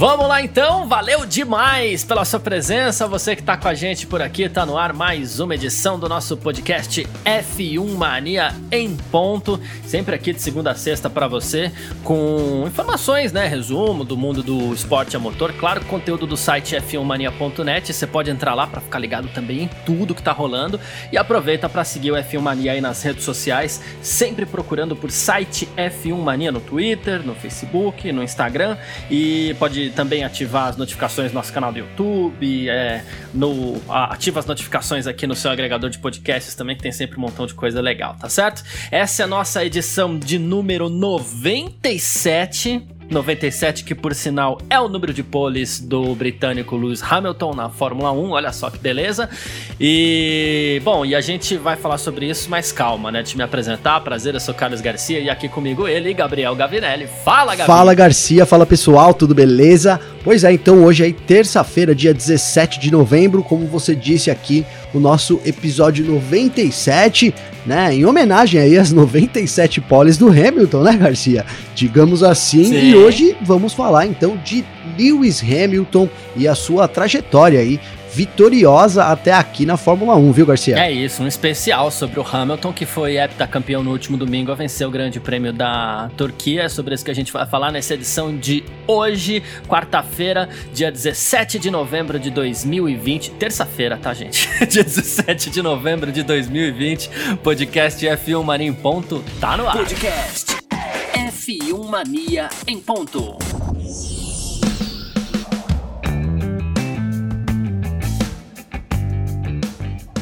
Vamos lá então, valeu demais pela sua presença, você que tá com a gente por aqui, tá no ar mais uma edição do nosso podcast F1 Mania em ponto, sempre aqui de segunda a sexta para você, com informações, né, resumo do mundo do esporte a motor, claro, conteúdo do site f1mania.net, você pode entrar lá para ficar ligado também em tudo que tá rolando. E aproveita para seguir o F1 Mania aí nas redes sociais, sempre procurando por site F1 Mania no Twitter, no Facebook, no Instagram. E pode também ativar as notificações no nosso canal do YouTube, é, no, ativa as notificações aqui no seu agregador de podcasts também, que tem sempre um montão de coisa legal, tá certo? Essa é a nossa edição de número 97 97, que por sinal é o número de poles do britânico Lewis Hamilton na Fórmula 1, olha só que beleza. E, bom, e a gente vai falar sobre isso, mas calma, né? De me apresentar, prazer, eu sou Carlos Garcia e aqui comigo ele, Gabriel Gavinelli. Fala, Gabriel. Fala, Garcia, fala pessoal, tudo beleza? Pois é, então hoje é terça-feira, dia 17 de novembro, como você disse aqui, o nosso episódio 97, né? Em homenagem aí às 97 poles do Hamilton, né, Garcia? Digamos assim, Sim. e hoje vamos falar então de Lewis Hamilton e a sua trajetória aí vitoriosa até aqui na Fórmula 1, viu, Garcia? É isso, um especial sobre o Hamilton, que foi heptacampeão no último domingo a vencer o Grande Prêmio da Turquia. É sobre isso que a gente vai falar nessa edição de hoje, quarta-feira, dia 17 de novembro de 2020. Terça-feira, tá, gente? dia 17 de novembro de 2020. Podcast F1 Mania em ponto, tá no ar. Podcast F1 Mania em ponto.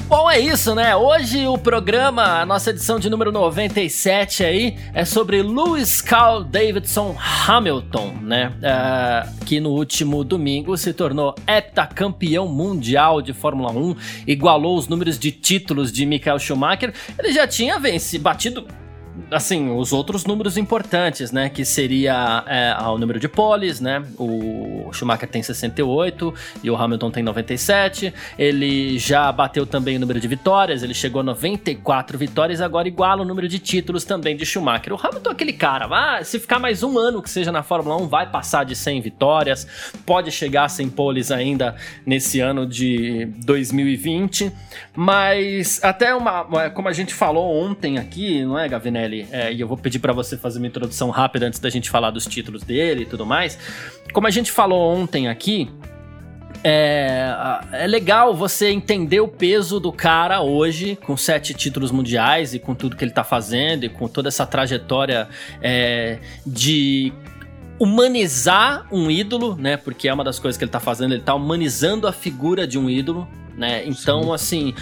Bom, é isso, né? Hoje o programa, a nossa edição de número 97 aí, é sobre Lewis Carl Davidson Hamilton, né? Uh, que no último domingo se tornou heptacampeão mundial de Fórmula 1, igualou os números de títulos de Michael Schumacher. Ele já tinha vencido, batido assim, os outros números importantes, né? Que seria é, o número de poles, né? O Schumacher tem 68 e o Hamilton tem 97. Ele já bateu também o número de vitórias, ele chegou a 94 vitórias, agora iguala o número de títulos também de Schumacher. O Hamilton é aquele cara, ah, se ficar mais um ano que seja na Fórmula 1, vai passar de 100 vitórias, pode chegar a 100 poles ainda nesse ano de 2020. Mas até uma, como a gente falou ontem aqui, não é, Gavinelli? É, e eu vou pedir para você fazer uma introdução rápida antes da gente falar dos títulos dele e tudo mais. Como a gente falou ontem aqui, é, é, legal você entender o peso do cara hoje, com sete títulos mundiais e com tudo que ele tá fazendo e com toda essa trajetória é, de humanizar um ídolo, né? Porque é uma das coisas que ele tá fazendo, ele tá humanizando a figura de um ídolo, né? Então, Sim. assim,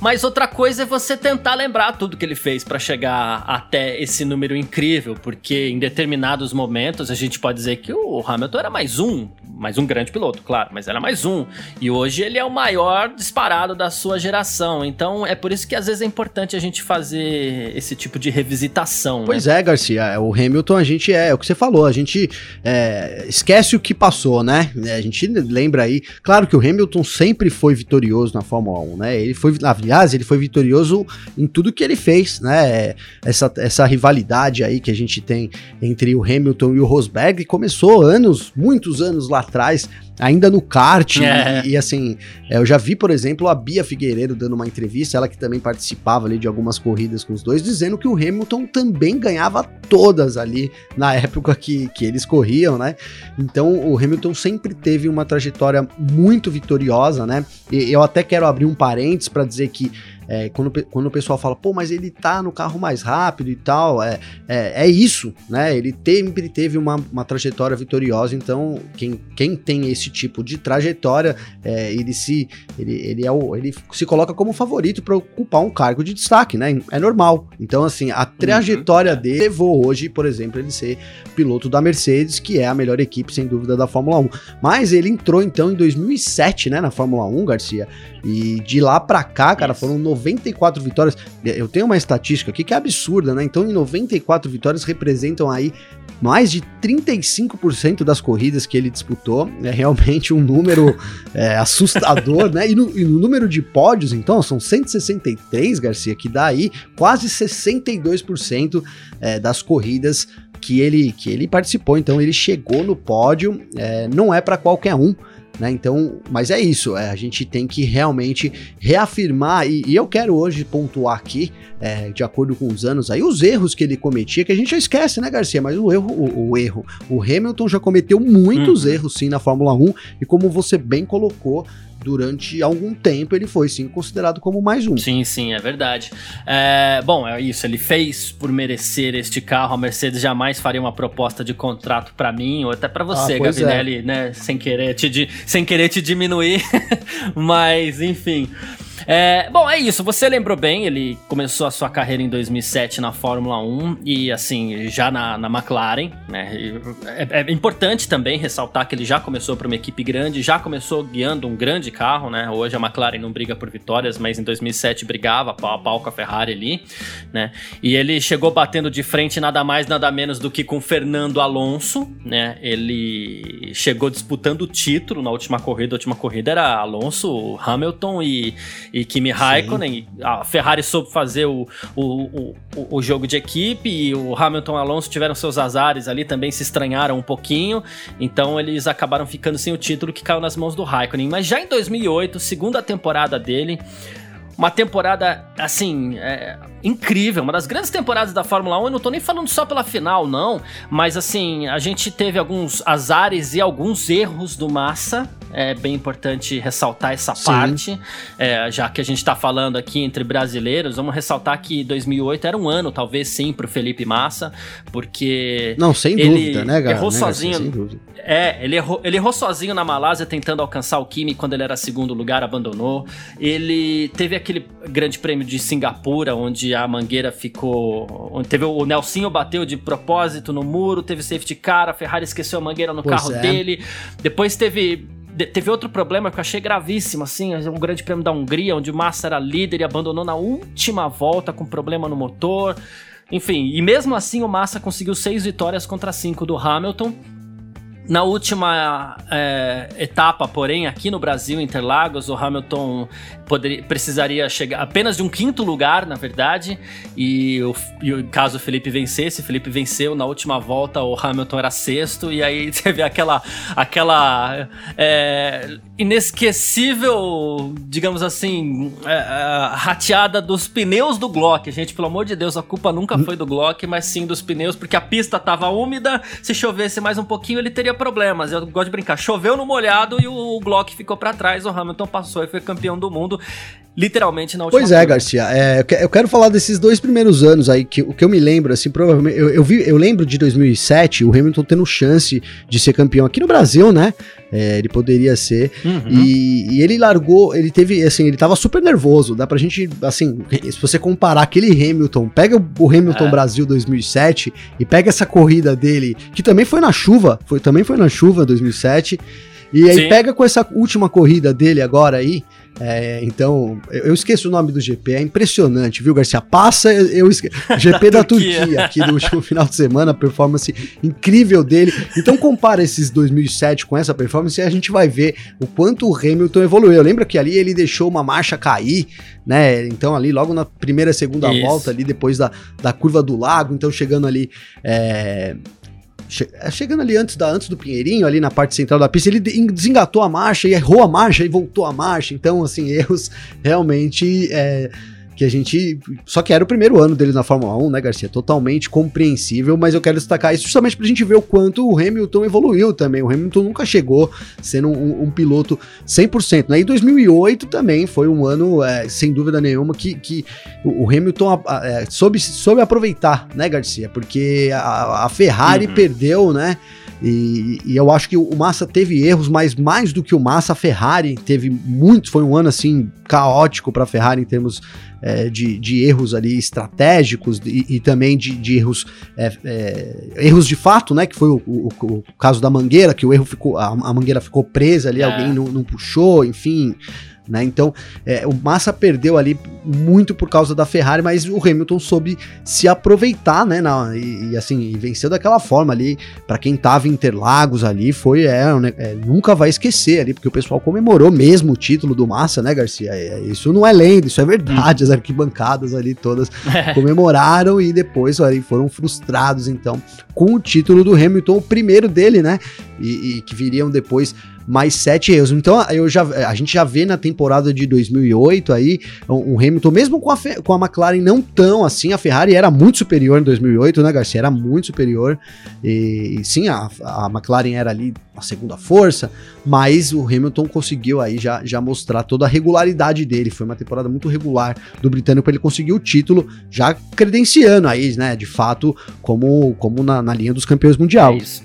mas outra coisa é você tentar lembrar tudo que ele fez para chegar até esse número incrível, porque em determinados momentos a gente pode dizer que o Hamilton era mais um, mais um grande piloto, claro, mas era mais um. E hoje ele é o maior disparado da sua geração. Então é por isso que às vezes é importante a gente fazer esse tipo de revisitação. Né? Pois né? é, Garcia. É, o Hamilton a gente é, é o que você falou, a gente é, esquece o que passou, né? A gente lembra aí. Claro que o Hamilton sempre foi vitorioso na Fórmula 1, né? Ele foi aliás, ele foi vitorioso em tudo que ele fez, né? Essa, essa rivalidade aí que a gente tem entre o Hamilton e o Rosberg começou anos, muitos anos lá atrás, ainda no kart. É. E, e, assim, é, eu já vi, por exemplo, a Bia Figueiredo dando uma entrevista, ela que também participava ali de algumas corridas com os dois, dizendo que o Hamilton também ganhava todas ali na época que, que eles corriam, né? Então o Hamilton sempre teve uma trajetória muito vitoriosa, né? E eu até quero abrir um parênteses para dizer que é, quando, quando o pessoal fala, pô, mas ele tá no carro mais rápido e tal, é, é, é isso, né? Ele sempre teve uma, uma trajetória vitoriosa, então quem, quem tem esse esse tipo de trajetória, é, ele se ele, ele, é o, ele se coloca como favorito para ocupar um cargo de destaque, né? É normal. Então, assim, a trajetória uhum. dele levou hoje, por exemplo, ele ser piloto da Mercedes, que é a melhor equipe, sem dúvida, da Fórmula 1. Mas ele entrou, então, em 2007, né, na Fórmula 1, Garcia, e de lá para cá, cara, foram 94 vitórias. Eu tenho uma estatística aqui que é absurda, né? Então, em 94 vitórias representam aí mais de 35% das corridas que ele disputou. É realmente um número é, assustador, né? E no, e no, número de pódios, então, são 163, Garcia, que dá aí quase 62% é, das corridas que ele, que ele participou. Então, ele chegou no pódio, é, não é para qualquer um. Né? Então, mas é isso, é, a gente tem que realmente reafirmar, e, e eu quero hoje pontuar aqui, é, de acordo com os anos aí, os erros que ele cometia, que a gente já esquece, né, Garcia? Mas o erro, o, o erro, o Hamilton já cometeu muitos uhum. erros sim na Fórmula 1, e como você bem colocou, durante algum tempo ele foi sim considerado como mais um. Sim, sim, é verdade. É, bom, é isso. Ele fez por merecer este carro. A Mercedes jamais faria uma proposta de contrato para mim ou até para você, ah, Gavinelli, é. né? Sem querer te, sem querer te diminuir. Mas, enfim. É, bom, é isso. Você lembrou bem, ele começou a sua carreira em 2007 na Fórmula 1 e, assim, já na, na McLaren, né? É, é, importante também ressaltar que ele já começou para uma equipe grande, já começou guiando um grande carro, né? Hoje a McLaren não briga por vitórias, mas em 2007 brigava pau a pau com a Ferrari ali, né? E ele chegou batendo de frente nada mais, nada menos do que com Fernando Alonso, né? Ele chegou disputando o título na última corrida. A última corrida era Alonso, Hamilton e e Kimi Raikkonen. A Ferrari soube fazer o, o, o, o, jogo de equipe e o Hamilton e Alonso tiveram seus azares ali, também se estranharam um pouquinho. Então eles acabaram ficando sem o título que caiu nas mãos do Raikkonen. Mas já em 2008, segunda temporada dele, uma temporada, assim, é, incrível, uma das grandes temporadas da Fórmula 1. Eu não tô nem falando só pela final, não, mas assim, a gente teve alguns azares e alguns erros do Massa. É bem importante ressaltar essa Sim. parte, é, já que a gente tá falando aqui entre brasileiros, vamos ressaltar que 2008 era um ano, talvez sim, pro Felipe Massa, porque. Não, sem dúvida, né, galera? Errou né, sozinho. Sem dúvida. É, ele errou, ele errou sozinho na Malásia tentando alcançar o Kimi quando ele era segundo lugar, abandonou. Ele teve aquele grande prêmio de Singapura, onde a mangueira ficou. Onde teve o Nelsinho bateu de propósito no muro, teve safety car, a Ferrari esqueceu a mangueira no pois carro é. dele. Depois teve teve outro problema que eu achei gravíssimo, assim, um grande prêmio da Hungria, onde o Massa era líder e abandonou na última volta com problema no motor. Enfim, e mesmo assim o Massa conseguiu seis vitórias contra cinco do Hamilton. Na última é, etapa, porém, aqui no Brasil, Interlagos, o Hamilton poderia, precisaria chegar apenas de um quinto lugar, na verdade, e, o, e caso o Felipe vencesse, Felipe venceu na última volta, o Hamilton era sexto, e aí teve aquela, aquela é, inesquecível, digamos assim, é, é, rateada dos pneus do Glock. Gente, pelo amor de Deus, a culpa nunca foi do Glock, mas sim dos pneus, porque a pista estava úmida, se chovesse mais um pouquinho, ele teria problemas. Eu gosto de brincar. Choveu no molhado e o Glock ficou para trás. O Hamilton passou e foi campeão do mundo literalmente na última Pois é, Garcia. É, eu quero falar desses dois primeiros anos aí, que o que eu me lembro, assim, provavelmente. Eu, eu, vi, eu lembro de 2007, o Hamilton tendo chance de ser campeão aqui no Brasil, né? É, ele poderia ser. Uhum. E, e, ele largou, ele teve, assim, ele tava super nervoso. Dá pra gente, assim, se você comparar aquele Hamilton, pega o Hamilton é. Brasil 2007 e pega essa corrida dele, que também foi na chuva, foi, também foi na chuva 2007. E aí Sim. pega com essa última corrida dele agora aí, é, então, eu esqueço o nome do GP, é impressionante, viu, Garcia? Passa, eu esqueço. GP da Turquia, aqui do último final de semana, performance incrível dele. Então, compara esses 2007 com essa performance e a gente vai ver o quanto o Hamilton evoluiu. Lembra que ali ele deixou uma marcha cair, né? Então, ali logo na primeira, segunda Isso. volta, ali depois da, da curva do lago, então chegando ali. É, é, chegando ali antes, da, antes do Pinheirinho, ali na parte central da pista, ele desengatou a marcha e errou a marcha e voltou a marcha. Então, assim, erros realmente é, que a gente. Só que era o primeiro ano dele na Fórmula 1, né, Garcia? Totalmente compreensível, mas eu quero destacar isso justamente pra gente ver o quanto o Hamilton evoluiu também. O Hamilton nunca chegou sendo um, um piloto 100%, né? E 2008 também foi um ano, é, sem dúvida nenhuma, que, que o Hamilton é, soube, soube aproveitar, né, Garcia? Porque a, a Ferrari uhum. perdeu, né? E, e, eu acho que o Massa teve erros, mas mais do que o Massa, a Ferrari teve muitos. Foi um ano assim caótico para a Ferrari em termos é, de, de, erros ali estratégicos e, e também de, de erros é, é, erros de fato, né? Que foi o, o, o, caso da mangueira, que o erro ficou a, a mangueira ficou presa ali, é. alguém não, não puxou, enfim. Né? Então, é, o Massa perdeu ali muito por causa da Ferrari, mas o Hamilton soube se aproveitar, né? Na, e, e, assim, e venceu daquela forma ali. Para quem tava em Interlagos ali, foi é, é, nunca vai esquecer ali, porque o pessoal comemorou mesmo o título do Massa, né, Garcia? É, isso não é lenda, isso é verdade. As arquibancadas ali todas comemoraram e depois ali foram frustrados, então, com o título do Hamilton, o primeiro dele, né? E, e que viriam depois mais sete erros. Então eu já, a gente já vê na temporada de 2008 aí um, Hamilton, mesmo com a, com a McLaren não tão assim, a Ferrari era muito superior em 2008, né, Garcia? Era muito superior. E, e sim, a, a McLaren era ali a segunda força, mas o Hamilton conseguiu aí já, já mostrar toda a regularidade dele. Foi uma temporada muito regular do britânico para ele conseguir o título, já credenciando aí, né, de fato, como, como na, na linha dos campeões mundial. É isso.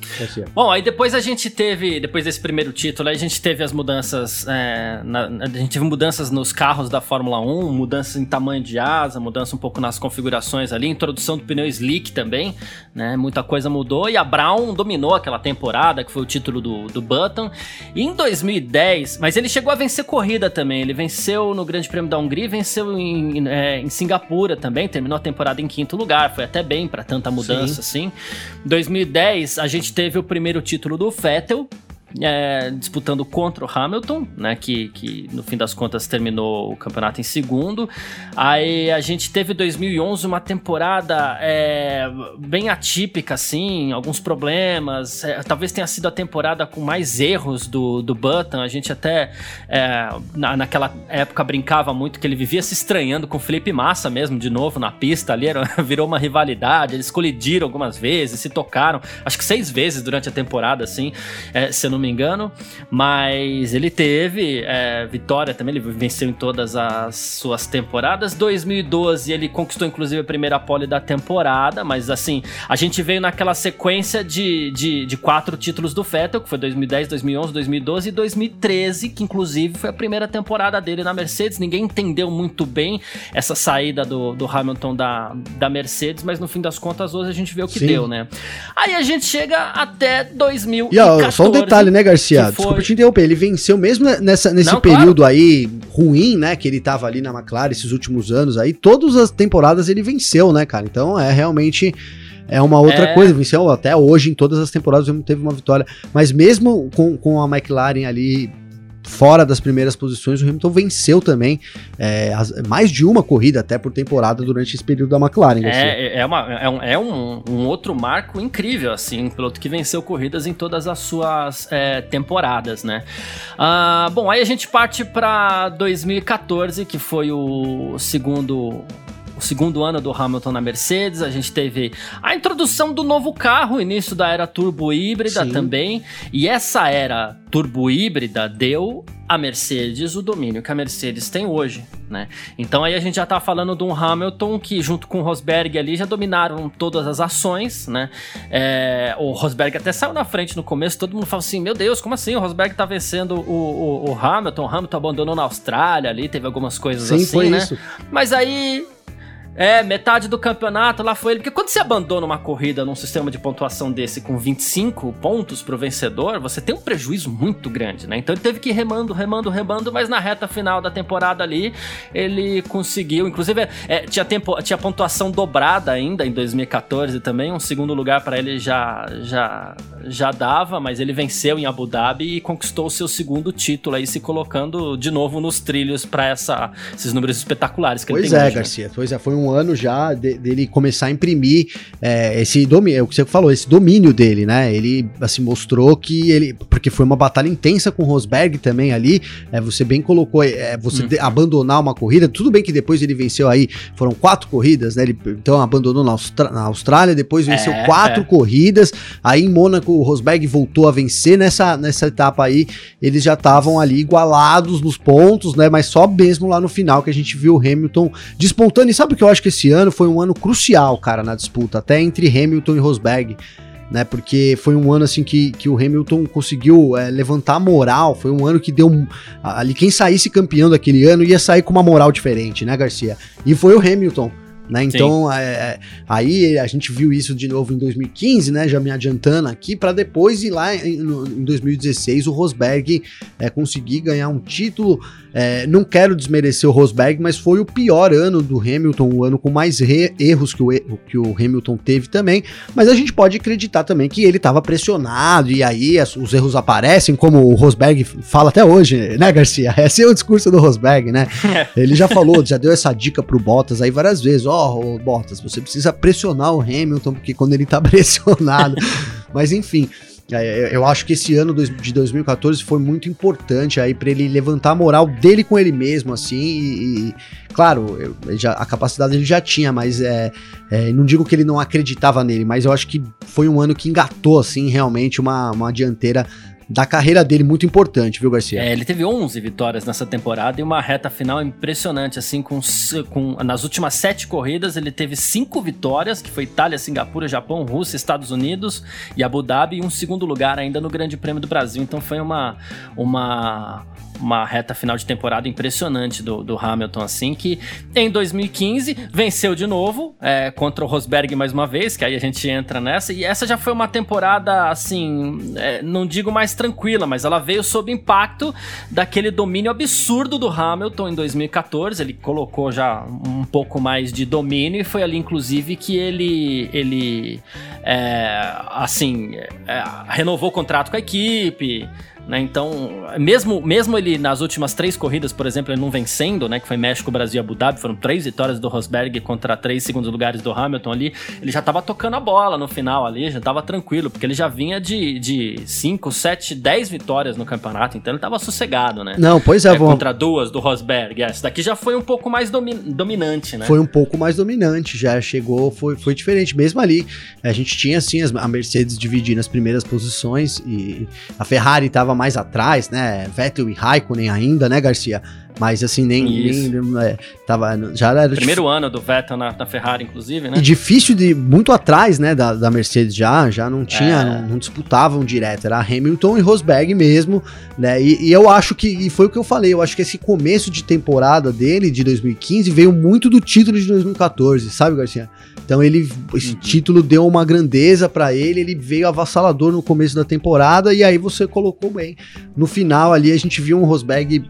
Bom, aí depois a gente teve, depois desse primeiro título, título, a gente teve as mudanças. É, na, a gente teve mudanças nos carros da Fórmula 1, mudanças em tamanho de asa, mudança um pouco nas configurações ali, introdução do pneu slick também, né? Muita coisa mudou e a Brown dominou aquela temporada, que foi o título do, do Button. E em 2010, mas ele chegou a vencer corrida também. Ele venceu no Grande Prêmio da Hungria, venceu em, é, em Singapura também, terminou a temporada em quinto lugar, foi até bem para tanta mudança Sim. assim. Em 2010, a gente teve o primeiro título do Vettel, é, disputando contra o Hamilton, né? Que, que no fim das contas terminou o campeonato em segundo. Aí a gente teve 2011 uma temporada é, bem atípica, assim, alguns problemas. É, talvez tenha sido a temporada com mais erros do, do Button. A gente até é, na, naquela época brincava muito que ele vivia se estranhando com o Felipe Massa mesmo, de novo na pista ali. Era, virou uma rivalidade. Eles colidiram algumas vezes, se tocaram, acho que seis vezes durante a temporada, assim, é, se eu não me engano. Mas ele teve é, vitória também, ele venceu em todas as suas temporadas. 2012 ele conquistou inclusive a primeira pole da temporada, mas assim, a gente veio naquela sequência de, de, de quatro títulos do Vettel, que foi 2010, 2011, 2012 e 2013, que inclusive foi a primeira temporada dele na Mercedes. Ninguém entendeu muito bem essa saída do, do Hamilton da, da Mercedes, mas no fim das contas hoje a gente vê o que Sim. deu, né? Aí a gente chega até 2014. E ó, só um detalhe, né, Garcia? Foi... Desculpa te interromper. Ele venceu mesmo nessa, nesse Não, período claro. aí ruim, né? Que ele tava ali na McLaren esses últimos anos aí. Todas as temporadas ele venceu, né, cara? Então é realmente é uma outra é. coisa. Venceu até hoje, em todas as temporadas, ele teve uma vitória. Mas mesmo com, com a McLaren ali fora das primeiras posições, o Hamilton venceu também é, as, mais de uma corrida até por temporada durante esse período da McLaren. É, é, uma, é, um, é um, um, outro marco incrível, assim, um piloto que venceu corridas em todas as suas é, temporadas, né? Ah, bom, aí a gente parte para 2014, que foi o segundo o segundo ano do Hamilton na Mercedes, a gente teve a introdução do novo carro, início da era turbo híbrida Sim. também, e essa era turbo híbrida deu a Mercedes o domínio que a Mercedes tem hoje, né? Então aí a gente já tá falando de um Hamilton que junto com o Rosberg ali já dominaram todas as ações, né? É, o Rosberg até saiu na frente no começo, todo mundo fala assim, meu Deus, como assim? O Rosberg tá vencendo o, o, o Hamilton, o Hamilton abandonou na Austrália ali, teve algumas coisas Sim, assim, né? Isso. Mas aí é, metade do campeonato lá foi ele. Porque quando você abandona uma corrida num sistema de pontuação desse com 25 pontos pro vencedor, você tem um prejuízo muito grande, né? Então ele teve que ir remando, remando, remando, mas na reta final da temporada ali, ele conseguiu. Inclusive, é, tinha, tempo, tinha pontuação dobrada ainda em 2014 também. Um segundo lugar para ele já, já, já dava, mas ele venceu em Abu Dhabi e conquistou o seu segundo título aí, se colocando de novo nos trilhos para esses números espetaculares que pois ele tem. Pois é, hoje, né? Garcia. Né? Pois é, foi um um ano já de, dele começar a imprimir é, esse domínio, é o que você falou, esse domínio dele, né? Ele assim mostrou que ele, porque foi uma batalha intensa com o Rosberg também ali. É, você bem colocou, é, você hum. de, abandonar uma corrida. Tudo bem que depois ele venceu aí, foram quatro corridas, né? Ele então abandonou na, Austra na Austrália, depois venceu é, quatro é. corridas. Aí em Mônaco o Rosberg voltou a vencer nessa nessa etapa aí. Eles já estavam ali igualados nos pontos, né? Mas só mesmo lá no final que a gente viu o Hamilton despontando. E sabe o que eu acho que esse ano foi um ano crucial, cara, na disputa, até entre Hamilton e Rosberg. né? Porque foi um ano assim que, que o Hamilton conseguiu é, levantar a moral. Foi um ano que deu ali quem saísse campeão daquele ano ia sair com uma moral diferente, né, Garcia? E foi o Hamilton. Né? Então, é, é, aí a gente viu isso de novo em 2015, né? Já me adiantando aqui, para depois ir lá em, no, em 2016 o Rosberg é, conseguir ganhar um título é, não quero desmerecer o Rosberg, mas foi o pior ano do Hamilton, o ano com mais erros que o, que o Hamilton teve também. Mas a gente pode acreditar também que ele estava pressionado e aí as, os erros aparecem, como o Rosberg fala até hoje, né, Garcia? Esse é o discurso do Rosberg, né? ele já falou, já deu essa dica pro Bottas aí várias vezes: ó, oh, Bottas, você precisa pressionar o Hamilton, porque quando ele tá pressionado. mas enfim. É, eu acho que esse ano de 2014 foi muito importante aí para ele levantar a moral dele com ele mesmo, assim, e, e claro, já, a capacidade ele já tinha, mas é, é, não digo que ele não acreditava nele, mas eu acho que foi um ano que engatou, assim, realmente uma, uma dianteira da carreira dele muito importante, viu, Garcia? É, ele teve 11 vitórias nessa temporada e uma reta final impressionante, assim, com, com nas últimas sete corridas ele teve cinco vitórias, que foi Itália, Singapura, Japão, Rússia, Estados Unidos e Abu Dhabi, e um segundo lugar ainda no Grande Prêmio do Brasil. Então foi uma, uma uma reta final de temporada impressionante do, do Hamilton, assim, que em 2015 venceu de novo é, contra o Rosberg mais uma vez, que aí a gente entra nessa, e essa já foi uma temporada, assim, é, não digo mais tranquila, mas ela veio sob impacto daquele domínio absurdo do Hamilton em 2014, ele colocou já um pouco mais de domínio, e foi ali, inclusive, que ele, ele é, assim, é, renovou o contrato com a equipe, né? Então, mesmo, mesmo ele nas últimas três corridas, por exemplo, ele não vencendo, né? Que foi México, Brasil e Abu Dhabi, foram três vitórias do Rosberg contra três segundos lugares do Hamilton ali. Ele já tava tocando a bola no final ali, já tava tranquilo, porque ele já vinha de, de cinco, sete, dez vitórias no campeonato, então ele tava sossegado, né? Não, pois é, é Contra duas do Rosberg. Essa daqui já foi um pouco mais domi dominante, né? Foi um pouco mais dominante, já chegou, foi, foi diferente. Mesmo ali, a gente tinha assim a Mercedes dividindo as primeiras posições e a Ferrari tava tava mais atrás, né? Vettel e Raikkonen ainda, né, Garcia? Mas assim, nem. nem é, tava, já era Primeiro ano do Vettel na, na, Ferrari, inclusive, né? E difícil de. Muito atrás, né, da, da Mercedes já, já não tinha, é. não, não, disputavam direto. Era Hamilton e Rosberg mesmo, né? E, e, eu acho que. E foi o que eu falei, eu acho que esse começo de temporada dele, de 2015, veio muito do título de 2014, sabe, Garcia? Então ele. Esse uhum. título deu uma grandeza para ele, ele veio avassalador no começo da temporada, e aí você colocou bem. No final ali a gente viu um Rosberg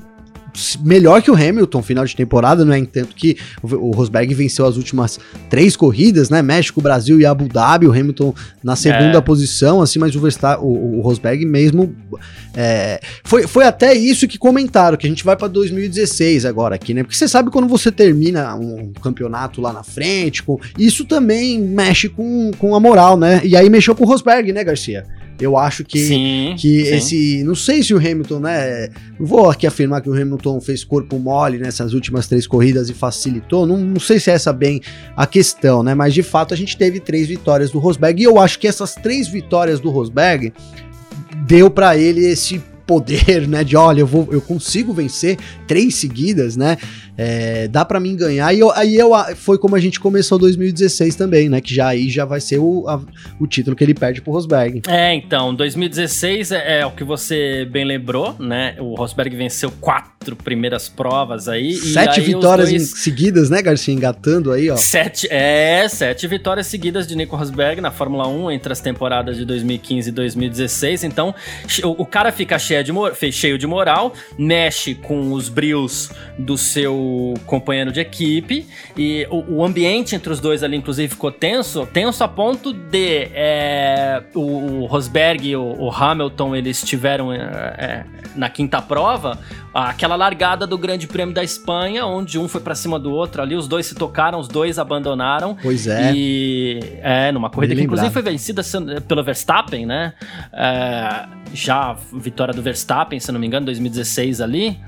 melhor que o Hamilton final de temporada, não é? Tanto que o Rosberg venceu as últimas três corridas, né? México, Brasil e Abu Dhabi, o Hamilton na segunda é. posição, assim, mas o, Verstappen, o, o Rosberg mesmo é, foi, foi até isso que comentaram, que a gente vai para 2016 agora aqui, né? Porque você sabe quando você termina um campeonato lá na frente, com, isso também mexe com, com a moral, né? E aí mexeu com o Rosberg, né, Garcia? Eu acho que, sim, que sim. esse. Não sei se o Hamilton, né? Não vou aqui afirmar que o Hamilton fez corpo mole nessas últimas três corridas e facilitou. Não, não sei se é essa bem a questão, né? Mas de fato a gente teve três vitórias do Rosberg. E eu acho que essas três vitórias do Rosberg deu para ele esse poder, né? De olha, eu vou, eu consigo vencer três seguidas, né? É, dá para mim ganhar. E eu, aí eu, foi como a gente começou 2016 também, né? Que já aí já vai ser o, a, o título que ele perde pro Rosberg. É, então, 2016 é, é, o que você bem lembrou, né? O Rosberg venceu quatro primeiras provas aí. Sete aí vitórias dois... seguidas, né, Garcia? Engatando aí, ó. Sete, é, sete vitórias seguidas de Nico Rosberg na Fórmula 1 entre as temporadas de 2015 e 2016. Então, o, o cara fica cheio de, cheio de moral, mexe com os brios do seu companheiro de equipe e o, o, ambiente entre os dois ali, inclusive, ficou tenso, tenso a ponto de é, o, o, Rosberg e o, o, Hamilton, eles tiveram é, é, na quinta prova aquela largada do Grande Prêmio da Espanha, onde um foi para cima do outro ali, os dois se tocaram, os dois abandonaram. Pois é. E é, numa corrida que inclusive foi vencida pelo Verstappen, né? É, já vitória do Verstappen, se não me engano, 2016 ali.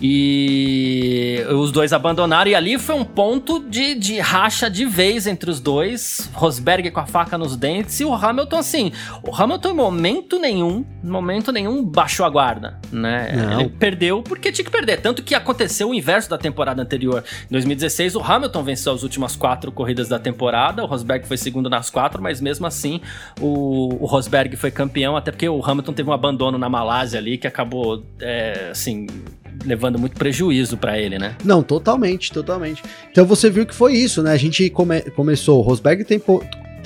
E os dois abandonaram, e ali foi um ponto de, de racha de vez entre os dois. Rosberg com a faca nos dentes, e o Hamilton, assim, o Hamilton em momento nenhum, momento nenhum, baixou a guarda, né? Não. Ele perdeu porque tinha que perder. Tanto que aconteceu o inverso da temporada anterior. Em 2016, o Hamilton venceu as últimas quatro corridas da temporada, o Rosberg foi segundo nas quatro, mas mesmo assim o, o Rosberg foi campeão, até porque o Hamilton teve um abandono na Malásia ali que acabou, é, assim, levando muito prejuízo para ele, né? Não, totalmente, totalmente. Então você viu que foi isso, né? A gente come, começou, o Rosberg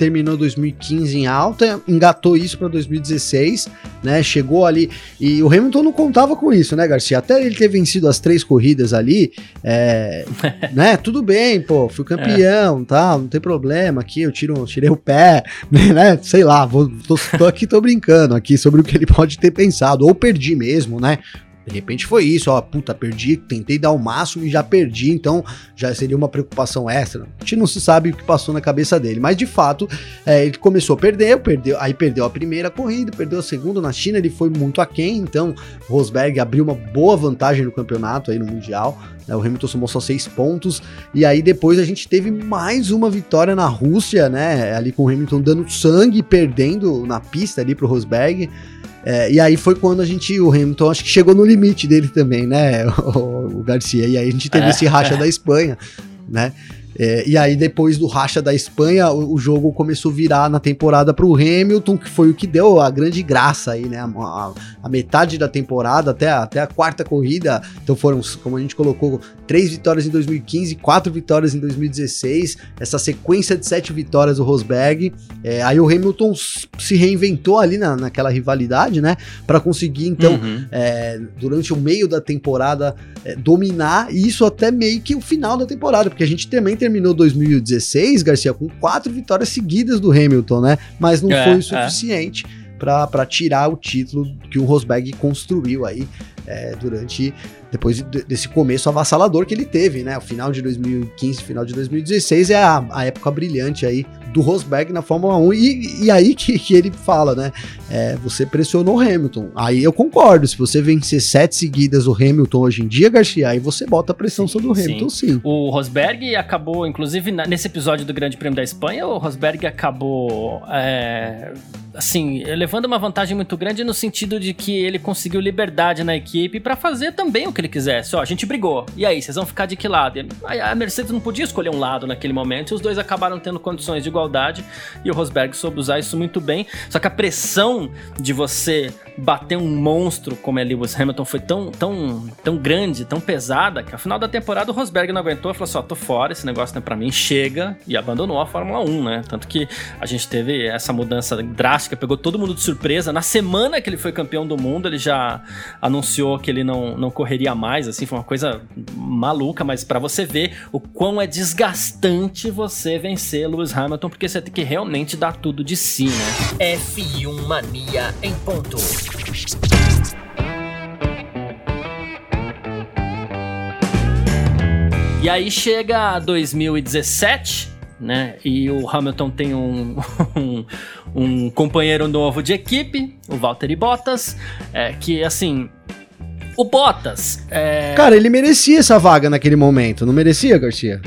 terminou 2015 em alta, engatou isso para 2016, né? Chegou ali e o Hamilton não contava com isso, né, Garcia? Até ele ter vencido as três corridas ali, é, né? Tudo bem, pô, fui campeão, é. tá? Não tem problema. Aqui eu tiro, tirei o pé, né? Sei lá, vou, tô, tô aqui, tô brincando aqui sobre o que ele pode ter pensado ou perdi mesmo, né? De repente foi isso, ó, puta, perdi, tentei dar o máximo e já perdi, então já seria uma preocupação extra. A gente não se sabe o que passou na cabeça dele, mas de fato é, ele começou a perder, perdeu, aí perdeu a primeira corrida, perdeu a segunda na China, ele foi muito aquém, então Rosberg abriu uma boa vantagem no campeonato aí no Mundial, né, o Hamilton somou só seis pontos, e aí depois a gente teve mais uma vitória na Rússia, né, ali com o Hamilton dando sangue, perdendo na pista ali pro Rosberg, é, e aí foi quando a gente, o Hamilton, acho que chegou no limite dele também, né, o, o Garcia. E aí a gente teve é, esse racha é. da Espanha, né? É, e aí, depois do racha da Espanha, o, o jogo começou a virar na temporada para o Hamilton, que foi o que deu a grande graça aí, né? A, a, a, metade da temporada, até a, até a quarta corrida. Então foram, como a gente colocou, três vitórias em 2015, quatro vitórias em 2016. Essa sequência de sete vitórias do Rosberg. É, aí o Hamilton se reinventou ali na, naquela rivalidade, né? Para conseguir, então, uhum. é, durante o meio da temporada, é, dominar. E isso até meio que o final da temporada, porque a gente também terminou 2016, Garcia, com quatro vitórias seguidas do Hamilton, né? Mas não é, foi o é. suficiente é. para tirar o título que o Rosberg construiu aí é, durante depois desse começo avassalador que ele teve, né? O final de 2015, final de 2016 é a, a época brilhante aí do Rosberg na Fórmula 1. E, e aí que, que, ele fala, né? É, você pressionou o Hamilton. Aí eu concordo. Se você vencer sete seguidas o Hamilton hoje em dia, Garcia, aí você bota a pressão sim, sobre o Hamilton, sim. sim. O Rosberg acabou, inclusive, nesse episódio do Grande Prêmio da Espanha, o Rosberg acabou. É, assim, levando uma vantagem muito grande no sentido de que ele conseguiu liberdade na equipe para fazer também o que ele quisesse. Ó, a gente brigou. E aí, vocês vão ficar de que lado? A Mercedes não podia escolher um lado naquele momento e os dois acabaram tendo condições de igualdade igualdade e o Rosberg soube usar isso muito bem. Só que a pressão de você bater um monstro como é Lewis Hamilton foi tão, tão, tão grande, tão pesada, que ao final da temporada o Rosberg não aguentou e falou assim: ó, tô fora, esse negócio não é pra mim, chega, e abandonou a Fórmula 1, né? Tanto que a gente teve essa mudança drástica, pegou todo mundo de surpresa. Na semana que ele foi campeão do mundo, ele já anunciou que ele não, não correria mais, assim, foi uma coisa maluca, mas para você ver o quão é desgastante você vencer Lewis Hamilton, porque você tem que realmente dar tudo de si, né? F1 Mania em ponto. E aí chega 2017, né? E o Hamilton tem um, um, um companheiro novo de equipe, o Valtteri Bottas, é, que assim. O Bottas. É... Cara, ele merecia essa vaga naquele momento, não merecia, Garcia?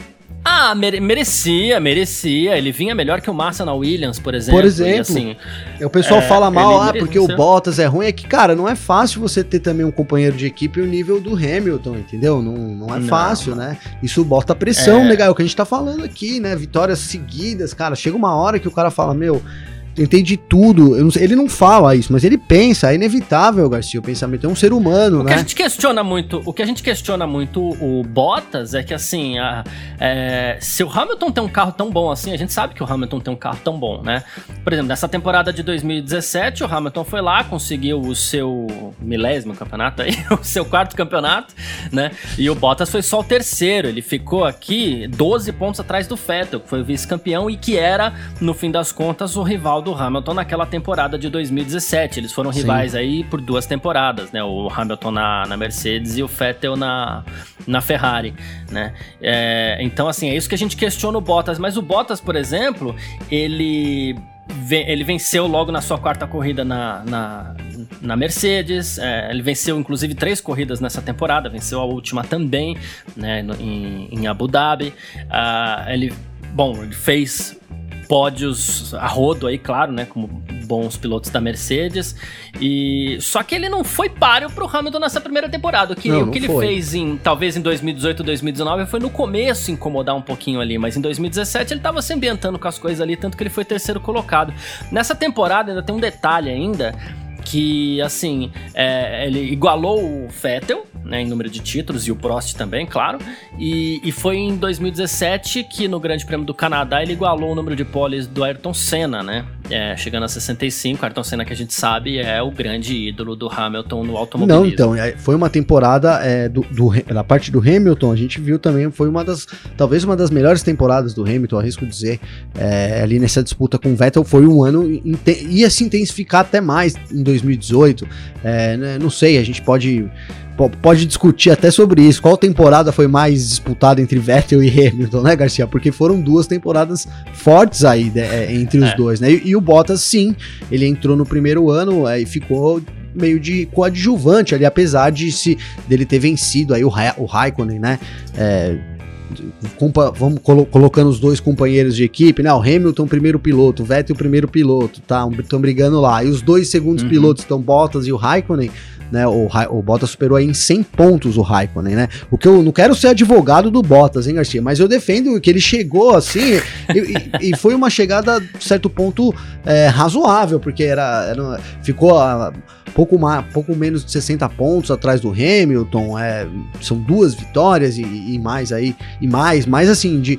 Ah, mere merecia, merecia. Ele vinha melhor que o Massa na Williams, por exemplo. Por exemplo. E, assim, o pessoal é, fala mal, ah, porque o Bottas é ruim. É que, cara, não é fácil você ter também um companheiro de equipe o nível do Hamilton, entendeu? Não, não é não, fácil, né? Isso bota pressão, é. legal. É o que a gente tá falando aqui, né? Vitórias seguidas, cara. Chega uma hora que o cara fala, meu tentei de tudo. Não sei, ele não fala isso, mas ele pensa, é inevitável, Garcia. O pensamento é um ser humano, o né? Que a gente questiona muito, o que a gente questiona muito o Bottas é que assim, a, é, se o Hamilton tem um carro tão bom assim, a gente sabe que o Hamilton tem um carro tão bom, né? Por exemplo, nessa temporada de 2017, o Hamilton foi lá, conseguiu o seu milésimo campeonato aí, o seu quarto campeonato, né? E o Bottas foi só o terceiro. Ele ficou aqui 12 pontos atrás do Vettel, que foi o vice-campeão e que era, no fim das contas, o rival do Hamilton naquela temporada de 2017. Eles foram rivais Sim. aí por duas temporadas, né? O Hamilton na, na Mercedes e o Vettel na, na Ferrari, né? É, então, assim, é isso que a gente questiona o Bottas. Mas o Bottas, por exemplo, ele ele venceu logo na sua quarta corrida na, na, na Mercedes. É, ele venceu, inclusive, três corridas nessa temporada, venceu a última também, né, no, em, em, Abu Dhabi. Uh, ele, bom, ele fez pódios a rodo aí, claro, né, como bons pilotos da Mercedes. E só que ele não foi páreo pro Hamilton nessa primeira temporada. O que, não, o que ele fez em talvez em 2018, 2019 foi no começo incomodar um pouquinho ali, mas em 2017 ele tava se ambientando com as coisas ali, tanto que ele foi terceiro colocado. Nessa temporada ainda tem um detalhe ainda que assim é, ele igualou o Vettel né, em número de títulos, e o Prost também, claro. E, e foi em 2017 que no Grande Prêmio do Canadá ele igualou o número de poles do Ayrton Senna, né? É, chegando a 65, Ayrton Senna que a gente sabe é o grande ídolo do Hamilton no automobilismo. Não, então, é, foi uma temporada é, do, do, da parte do Hamilton, a gente viu também, foi uma das, talvez uma das melhores temporadas do Hamilton, arrisco dizer, é, ali nessa disputa com o Vettel, foi um ano, ia se intensificar até mais em 2018, é, né, não sei, a gente pode pode discutir até sobre isso. Qual temporada foi mais disputada entre Vettel e Hamilton, né, Garcia? Porque foram duas temporadas fortes aí né, é, entre os é. dois, né? E, e, o Bottas, sim, ele entrou no primeiro ano é, e ficou meio de coadjuvante ali, apesar de se dele ter vencido aí o, Ra o Raikkonen, né? É, vamos colo colocando os dois companheiros de equipe, né? O Hamilton, primeiro piloto, o Vettel, primeiro piloto, tá? Estão brigando lá. E os dois segundos uhum. pilotos estão Bottas e o Raikkonen né? O, o Bottas superou aí em 100 pontos o Raikkonen, né? O que eu não quero ser advogado do Bottas, hein, Garcia? Mas eu defendo que ele chegou assim e, e, foi uma chegada, certo ponto, é, razoável, porque era, era ficou a, pouco, mais, pouco menos de 60 pontos atrás do Hamilton, é, são duas vitórias e, e mais aí, e mais, mais assim, de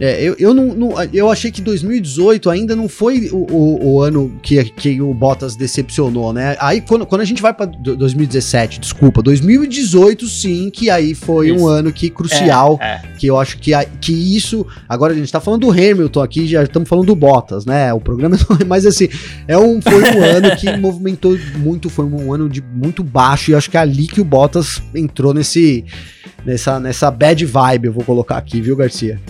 é, eu, eu, não, não, eu achei que 2018 ainda não foi o, o, o, ano que, que o Bottas decepcionou, né? Aí quando, quando a gente vai para 2017, desculpa, 2018 sim, que aí foi isso. um ano que crucial, é, é. que eu acho que, que isso, agora a gente tá falando do Hamilton aqui, já estamos falando do Bottas, né? O programa é mais assim, é um, foi um ano que movimentou muito, foi um ano de muito baixo e acho que é ali que o Bottas entrou nesse, nessa, nessa bad vibe, eu vou colocar aqui, viu, Garcia?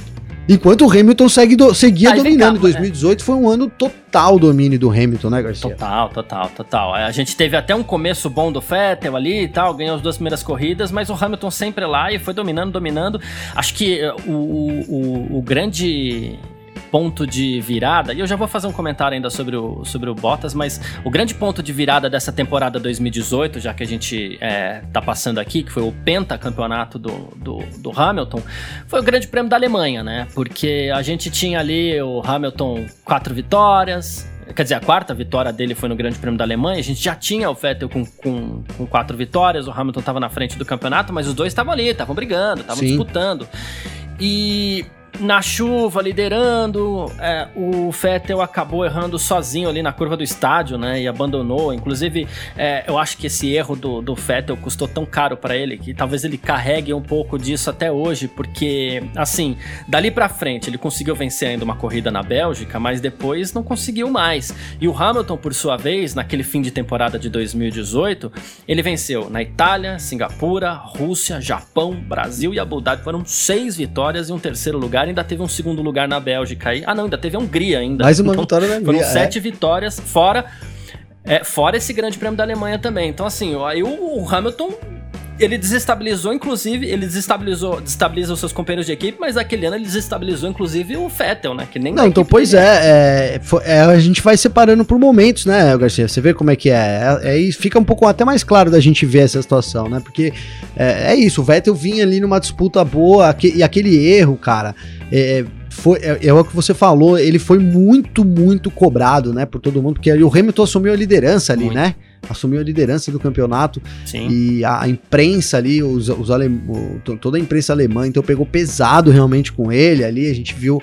Enquanto o Hamilton segue do, seguia Aí dominando. 2018 né? foi um ano total domínio do Hamilton, né, Garcia? Total, total, total. A gente teve até um começo bom do Vettel ali e tal, ganhou as duas primeiras corridas, mas o Hamilton sempre lá e foi dominando, dominando. Acho que eh, o, o, o grande ponto de virada, e eu já vou fazer um comentário ainda sobre o, sobre o Bottas, mas o grande ponto de virada dessa temporada 2018, já que a gente é, tá passando aqui, que foi o pentacampeonato do, do, do Hamilton, foi o grande prêmio da Alemanha, né? Porque a gente tinha ali o Hamilton quatro vitórias, Quer dizer, a quarta vitória dele foi no Grande Prêmio da Alemanha. A gente já tinha o Vettel com, com, com quatro vitórias, o Hamilton estava na frente do campeonato, mas os dois estavam ali, estavam brigando, estavam disputando. E na chuva, liderando. É, o Vettel acabou errando sozinho ali na curva do estádio, né? E abandonou. Inclusive, é, eu acho que esse erro do, do Vettel custou tão caro para ele que talvez ele carregue um pouco disso até hoje, porque, assim, dali para frente ele conseguiu vencer ainda uma corrida na Bélgica, mas depois não conseguiu mais. E o Hamilton, por sua vez, naquele fim de temporada de 2018, ele venceu na Itália, Singapura, Rússia, Japão, Brasil e Abu Dhabi. Foram seis vitórias e um terceiro lugar lugar, ainda teve um segundo lugar na Bélgica aí. Ah, não, ainda teve a Hungria ainda. Mais uma então, vitória na Hungria. Foram sete é. vitórias, fora. É, fora esse grande prêmio da Alemanha também. Então, assim, aí o, o Hamilton ele desestabilizou, inclusive, ele desestabilizou, desestabiliza os seus companheiros de equipe, mas aquele ano ele desestabilizou, inclusive, o Vettel, né? Que nem Não, então, pois é, é, é, a gente vai separando por momentos, né, Garcia? Você vê como é que é. é, é fica um pouco até mais claro da gente ver essa situação, né? Porque é, é isso, o Vettel vinha ali numa disputa boa, e aquele erro, cara, é, foi, é, é, o que você falou, ele foi muito, muito cobrado, né, por todo mundo, porque o Hamilton assumiu a liderança ali, muito. né? Assumiu a liderança do campeonato Sim. e a, a imprensa ali, os, os alem, o, toda a imprensa alemã, então pegou pesado realmente com ele ali, a gente viu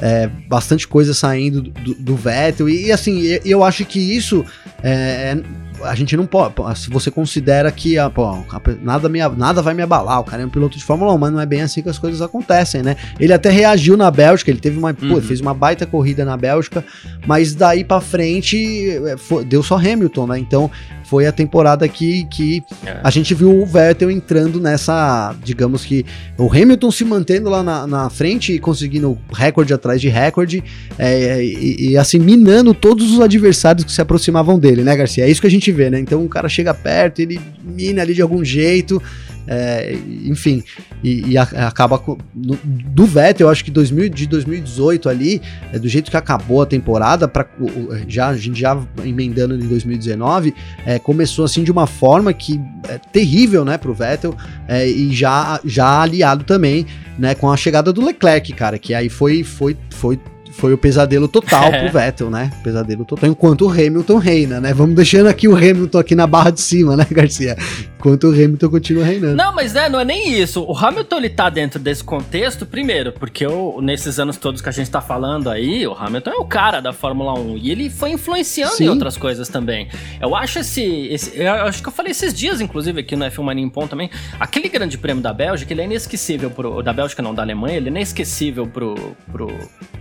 é, bastante coisa saindo do, do Vettel e, e assim, eu acho que isso é, a gente não pode. Se você considera que ah, pô, nada, me, nada vai me abalar, o cara é um piloto de Fórmula 1, mas não é bem assim que as coisas acontecem, né? Ele até reagiu na Bélgica, ele teve uma. Uhum. Pô, fez uma baita corrida na Bélgica, mas daí para frente é, foi, deu só Hamilton, né? Então foi a temporada que, que é. a gente viu o Vettel entrando nessa, digamos que o Hamilton se mantendo lá na, na frente e conseguindo recorde atrás de recorde é, e, e, assim minando todos os adversários que se aproximavam dele, né, Garcia? É isso que a gente gente vê, né? Então o cara chega perto, ele mina ali de algum jeito, é, enfim, e, e a, acaba com, no, do Vettel, eu acho que 2000, de 2018 ali, é, do jeito que acabou a temporada, para já a gente já emendando em 2019, é, começou assim de uma forma que é terrível, né, pro Vettel, é, e já já aliado também, né, com a chegada do Leclerc, cara, que aí foi foi foi foi o pesadelo total pro Vettel, né? Pesadelo total, enquanto o Hamilton reina, né? Vamos deixando aqui o Hamilton aqui na barra de cima, né, Garcia? Enquanto o Hamilton continua reinando. Não, mas né, não é nem isso. O Hamilton ele tá dentro desse contexto, primeiro, porque eu, nesses anos todos que a gente tá falando aí, o Hamilton é o cara da Fórmula 1 e ele foi influenciando Sim. em outras coisas também. Eu acho esse, esse, eu acho que eu falei esses dias inclusive aqui no F1 Mania em Ponto também, aquele Grande Prêmio da Bélgica, ele é inesquecível pro da Bélgica não, da Alemanha, ele é inesquecível pro pro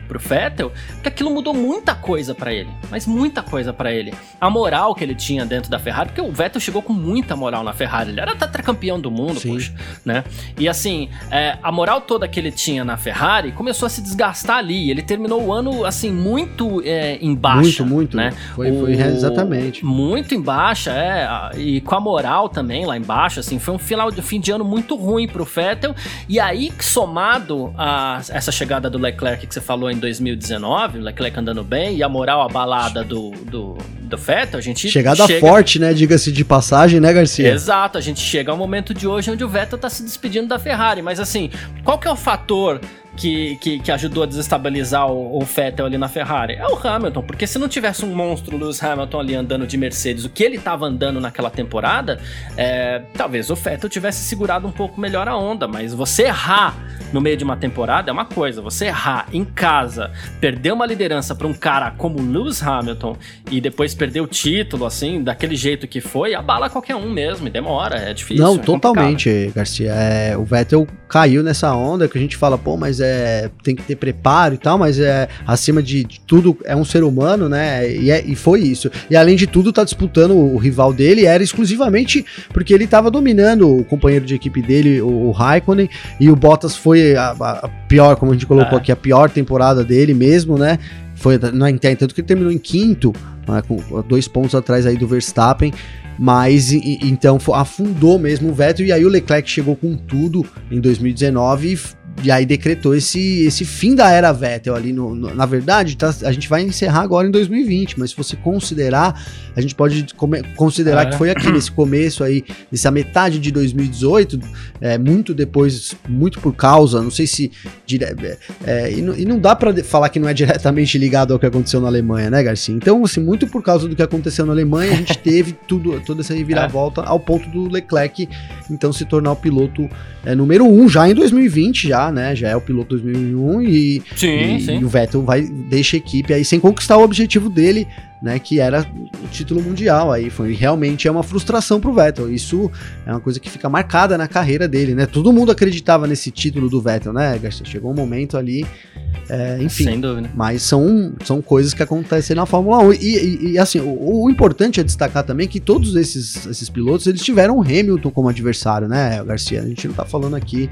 pro Vettel, porque aquilo mudou muita coisa para ele, mas muita coisa para ele. A moral que ele tinha dentro da Ferrari, porque o Vettel chegou com muita moral na Ferrari Ferrari, ele era tetracampeão do mundo, Sim. poxa, né? E assim, é, a moral toda que ele tinha na Ferrari começou a se desgastar ali. Ele terminou o ano, assim, muito é, em baixa. Muito, muito. Né? Foi, foi exatamente. Muito em baixa, é. E com a moral também lá embaixo, assim, foi um final de fim de ano muito ruim pro Vettel. E aí, somado a essa chegada do Leclerc que você falou em 2019, o Leclerc andando bem, e a moral abalada do, do, do Vettel, a gente. Chegada chega... forte, né? Diga-se de passagem, né, Garcia? Exato Exato, a gente chega ao momento de hoje onde o Vettel tá se despedindo da Ferrari, mas assim, qual que é o fator que, que, que, ajudou a desestabilizar o, o, Vettel ali na Ferrari? É o Hamilton, porque se não tivesse um monstro Lewis Hamilton ali andando de Mercedes, o que ele estava andando naquela temporada, é, talvez o Vettel tivesse segurado um pouco melhor a onda, mas você errar no meio de uma temporada é uma coisa, você errar em casa, perder uma liderança para um cara como Lewis Hamilton e depois perder o título, assim, daquele jeito que foi, abala qualquer um mesmo, e demora, é difícil. Não, é totalmente. Garcia. É, o Vettel caiu nessa onda que a gente fala, pô, mas é, tem que ter preparo e tal, mas é acima de, de tudo é um ser humano, né? E, é, e, foi isso. E além de tudo, tá disputando o, rival dele, era exclusivamente porque ele tava dominando o companheiro de equipe dele, o, o Raikkonen, e o Bottas foi a, a pior, como a gente colocou é. aqui, a pior temporada dele mesmo, né? Foi, não é, tanto que ele terminou em quinto, né, com dois pontos atrás aí do Verstappen, mas e, então afundou mesmo o Vettel e aí o Leclerc chegou com tudo em 2019 e aí decretou esse, esse fim da era Vettel ali. No, no na verdade, tá, a gente vai encerrar agora em 2020, mas se você considerar, a gente pode considerar é. que foi aqui nesse começo aí, nessa metade de 2018, é, muito depois, muito por causa, não sei se. Dire, é, é e, não, e, não, dá para falar que não é diretamente ligado ao que aconteceu na Alemanha, né, Garcia? Então, assim, muito por causa do que aconteceu na Alemanha, a gente teve tudo, toda essa reviravolta ao ponto do Leclerc, então, se tornar o piloto é, número um já em 2020, já né? Já é o piloto 2001 e, sim, e, sim. e o Vettel vai deixa a equipe aí sem conquistar o objetivo dele né, que era o título mundial. Aí foi realmente é uma frustração pro Vettel. Isso é uma coisa que fica marcada na carreira dele, né? Todo mundo acreditava nesse título do Vettel, né, Garcia? Chegou um momento ali, é, enfim. Sem dúvida. Mas são, são coisas que acontecem na Fórmula 1. E, e, e assim, o, o, importante é destacar também que todos esses, esses pilotos eles tiveram o Hamilton como adversário, né, Garcia? A gente não tá falando aqui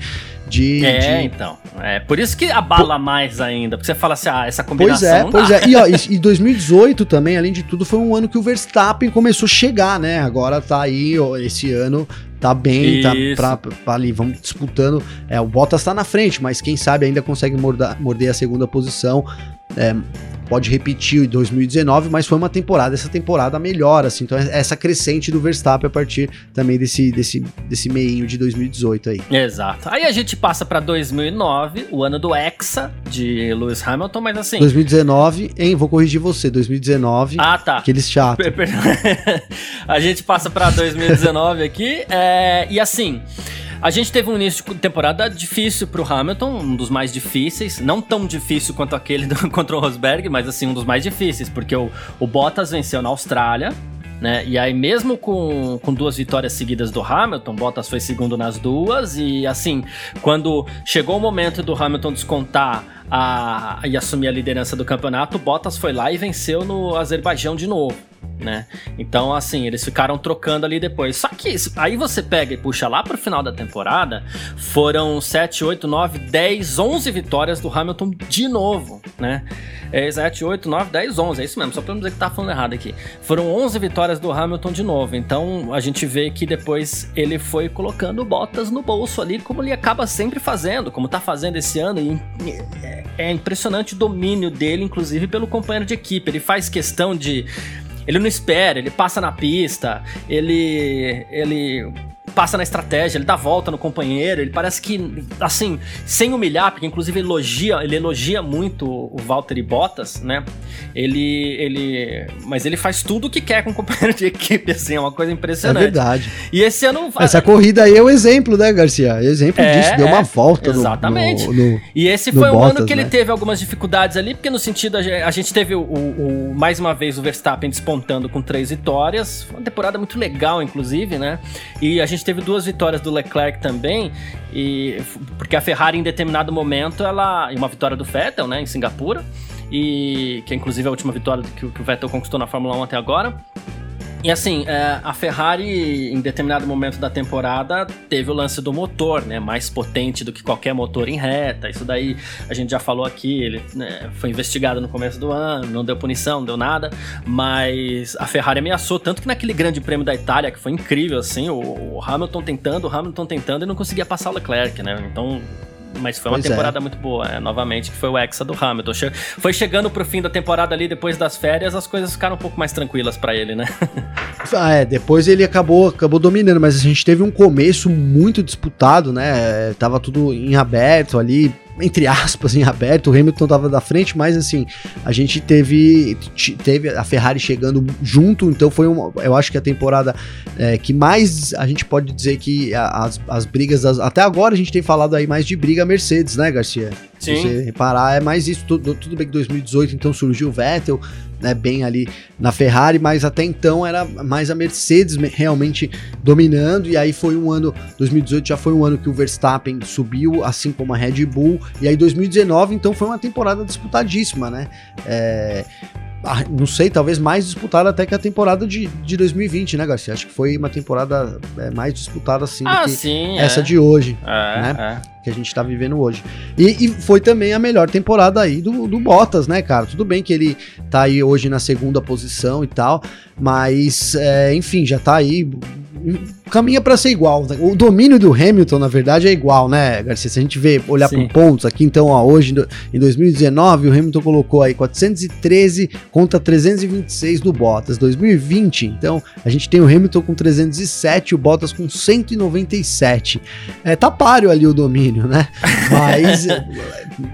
de. É, de... então. É por isso que abala mais ainda. Porque você fala assim, ah, essa combinação. Pois é, pois é. E, ó, e, e 2018 também além de tudo, foi um ano que o Verstappen começou a chegar, né? Agora tá aí, esse ano tá bem, tá Isso. tá pra, pra, ali, vamos disputando. É, o Bottas tá na frente, mas quem sabe ainda consegue morder, morder a segunda posição. É, pode repetir em 2019, mas foi uma temporada, essa temporada melhor, assim, então é essa crescente do Verstappen a partir também desse, desse, desse meinho de 2018 aí. Exato. Aí a gente passa para 2009, o ano do Hexa de Lewis Hamilton, mas assim... 2019, hein, vou corrigir você, 2019. Ah, tá. Aqueles chatos. a gente passa para 2019 aqui, é, e assim... A gente teve um início de temporada difícil pro Hamilton, um dos mais difíceis. Não tão difícil quanto aquele do, contra o Rosberg, mas assim, um dos mais difíceis, porque o, o Bottas venceu na Austrália, né? E aí, mesmo com, com duas vitórias seguidas do Hamilton, Bottas foi segundo nas duas, e assim, quando chegou o momento do Hamilton descontar a, e assumir a liderança do campeonato, Bottas foi lá e venceu no Azerbaijão de novo né? Então, assim, eles ficaram trocando ali depois. Só que aí você pega e puxa lá pro final da temporada, foram 7, 8, 9, 10, 11 vitórias do Hamilton de novo, né? É, 7, 8, 9, 10, 11, é isso mesmo, só pra não dizer que tá falando errado aqui. Foram 11 vitórias do Hamilton de novo, então a gente vê que depois ele foi colocando botas no bolso ali, como ele acaba sempre fazendo, como tá fazendo esse ano, e é, é impressionante o domínio dele, inclusive pelo companheiro de equipe. Ele faz questão de ele não espera, ele passa na pista, ele ele passa na estratégia, ele dá volta no companheiro, ele parece que, assim, sem humilhar, porque inclusive elogia, ele elogia muito o Valtteri Bottas, né? Ele, ele, mas ele faz tudo o que quer com o companheiro de equipe, assim, é uma coisa impressionante. É verdade. E esse ano... Essa corrida aí é o exemplo, né, Garcia? Exemplo é, disso, deu uma é, volta exatamente. no, no, E esse foi um ano que né? ele teve algumas dificuldades ali, porque no sentido, a gente teve o, o, o, mais uma vez o Verstappen despontando com três vitórias, uma temporada muito legal, inclusive, né? E a gente teve duas vitórias do Leclerc também, e porque a Ferrari em determinado momento ela, e uma vitória do Vettel, né, em Singapura, e que é inclusive a última vitória que, que o Vettel conquistou na Fórmula 1 até agora. E assim, é, a Ferrari, em determinado momento da temporada, teve o lance do motor, né? Mais potente do que qualquer motor em reta. Isso daí a gente já falou aqui, ele né, foi investigado no começo do ano, não deu punição, não deu nada. Mas a Ferrari ameaçou, tanto que naquele grande prêmio da Itália, que foi incrível, assim, o, o Hamilton tentando, o Hamilton tentando e não conseguia passar o Leclerc, né? Então mas foi uma pois é. temporada é. muito boa, é, novamente, que foi o Hexa do Hamilton. Che foi chegando pro fim da temporada ali, depois das férias, as coisas ficaram um pouco mais tranquilas para ele, né? ah, é, depois ele acabou, acabou dominando, mas a gente teve um começo muito disputado, né? Tava tudo em aberto ali, entre aspas, em aberto, o Hamilton tava da frente, mas assim, a gente teve, teve a Ferrari chegando junto, então foi uma, eu acho que a temporada é, que mais a gente pode dizer que as, as brigas, até agora a gente tem falado aí mais de briga Mercedes, né, Garcia? Sim. Se você reparar, é mais isso, tudo, tudo bem que 2018 então surgiu o Vettel, né, bem ali na Ferrari, mas até então era mais a Mercedes realmente dominando, e aí foi um ano, 2018 já foi um ano que o Verstappen subiu, assim como a Red Bull, e aí 2019 então foi uma temporada disputadíssima, né? É, não sei, talvez mais disputada até que a temporada de, de 2020, né, Garcia? Acho que foi uma temporada é, mais disputada assim ah, do que sim, essa é. de hoje, é, né? É. Que a gente tá vivendo hoje. E, e, foi também a melhor temporada aí do, do Bottas, né, cara? Tudo bem que ele tá aí hoje na segunda posição e tal, mas, é, enfim, já tá aí caminha para ser igual. O domínio do Hamilton, na verdade, é igual, né, Garcia? Se a gente vê, olhar para pontos aqui, então, ó, hoje, em 2019, o Hamilton colocou aí 413 contra 326 do Bottas. 2020, então, a gente tem o Hamilton com 307 e o Bottas com 197. É, tá páreo ali o domínio, né? Mas,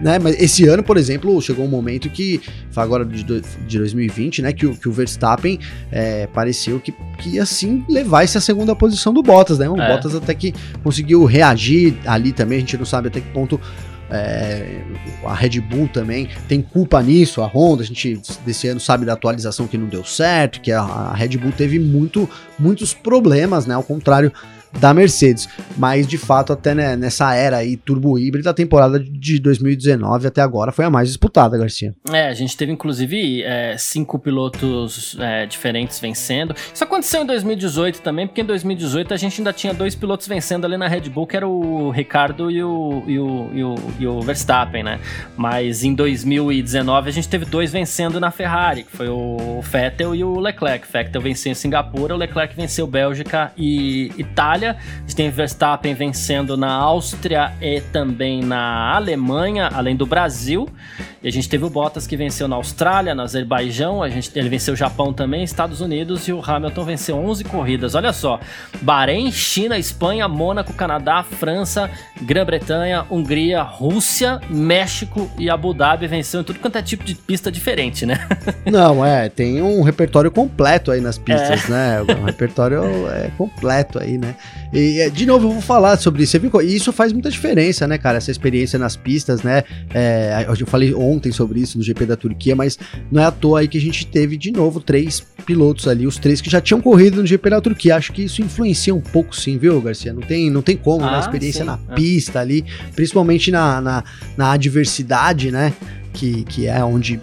né, mas esse ano, por exemplo, chegou um momento que, agora de, de 2020, né, que o, que o Verstappen é, pareceu que, que assim levar-se a segunda posição do Bottas, né? O é. Bottas até que conseguiu reagir ali também, a gente não sabe até que ponto é, a Red Bull também tem culpa nisso, a Honda, a gente desse ano sabe da atualização que não deu certo, que a, a Red Bull teve muito, muitos problemas, né? Ao contrário da Mercedes. Mas de fato, até né, nessa era aí turbo híbrida, a temporada de 2019 até agora foi a mais disputada, Garcia. É, a gente teve inclusive é, cinco pilotos é, diferentes vencendo. Isso aconteceu em 2018 também, porque em 2018 a gente ainda tinha dois pilotos vencendo ali na Red Bull, que era o Ricardo e o, e o, e o, e o Verstappen, né? Mas em 2019 a gente teve dois vencendo na Ferrari, que foi o Vettel e o Leclerc. O Vettel venceu em Singapura, o Leclerc venceu Bélgica e Itália. Itália, a gente tem Verstappen vencendo na Áustria e também na Alemanha, além do Brasil. E a gente teve o Bottas que venceu na Austrália, no Azerbaijão, a gente, ele venceu o Japão também, Estados Unidos e o Hamilton venceu 11 corridas. Olha só, Bahrein, China, Espanha, Mônaco, Canadá, França, Grã-Bretanha, Hungria, Rússia, México e Abu Dhabi venceu em tudo quanto é tipo de pista diferente, né? Não, é, tem um repertório completo aí nas pistas, é. né? O repertório é completo aí, né? E, de novo, eu vou falar sobre isso. E isso faz muita diferença, né, cara? Essa experiência nas pistas, né? É, eu falei ontem sobre isso no GP da Turquia, mas não é à toa aí que a gente teve de novo três pilotos ali, os três que já tinham corrido no GP da Turquia. Acho que isso influencia um pouco, sim, viu, Garcia? Não tem, não tem como, né? ah, né? A experiência sim, na é. pista ali, principalmente na, na, na adversidade, né? Que, que é onde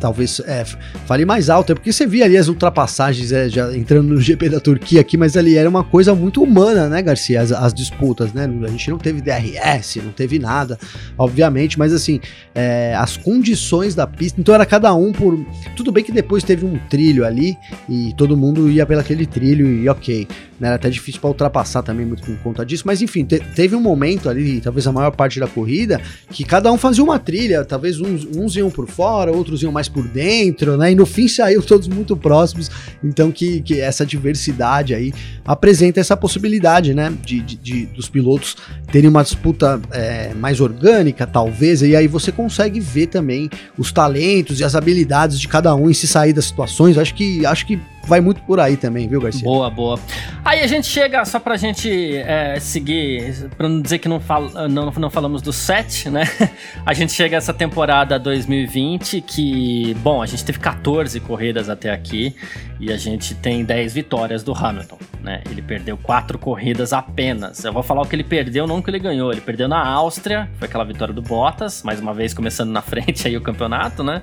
talvez é, fale mais alto, é porque você via ali as ultrapassagens, é, já entrando no GP da Turquia aqui, mas ali era uma coisa muito humana, né, Garcia? As, as disputas, né? A gente não teve DRS, não teve nada, obviamente, mas assim, é, as condições da pista, então era cada um por. Tudo bem que depois teve um trilho ali e todo mundo ia pelo aquele trilho e ok. Né, era até difícil para ultrapassar também, muito por conta disso, mas enfim, te, teve um momento ali, talvez a maior parte da corrida, que cada um fazia uma trilha, talvez uns, uns iam por fora, outros iam mais por dentro, né? E no fim saiu todos muito próximos. Então que, que essa diversidade aí apresenta essa possibilidade, né? De, de, de dos pilotos terem uma disputa é, mais orgânica, talvez, e aí você consegue ver também os talentos e as habilidades de cada um e se sair das situações. Acho que acho que vai muito por aí também, viu, Garcia? Boa, boa. Aí a gente chega, só pra gente é, seguir, pra não dizer que não, fal, não, não falamos do set, né? A gente chega essa temporada 2020 que, bom, a gente teve 14 corridas até aqui e a gente tem 10 vitórias do Hamilton, né? Ele perdeu 4 corridas apenas. Eu vou falar o que ele perdeu, não o que ele ganhou. Ele perdeu na Áustria, foi aquela vitória do Bottas, mais uma vez começando na frente aí o campeonato, né?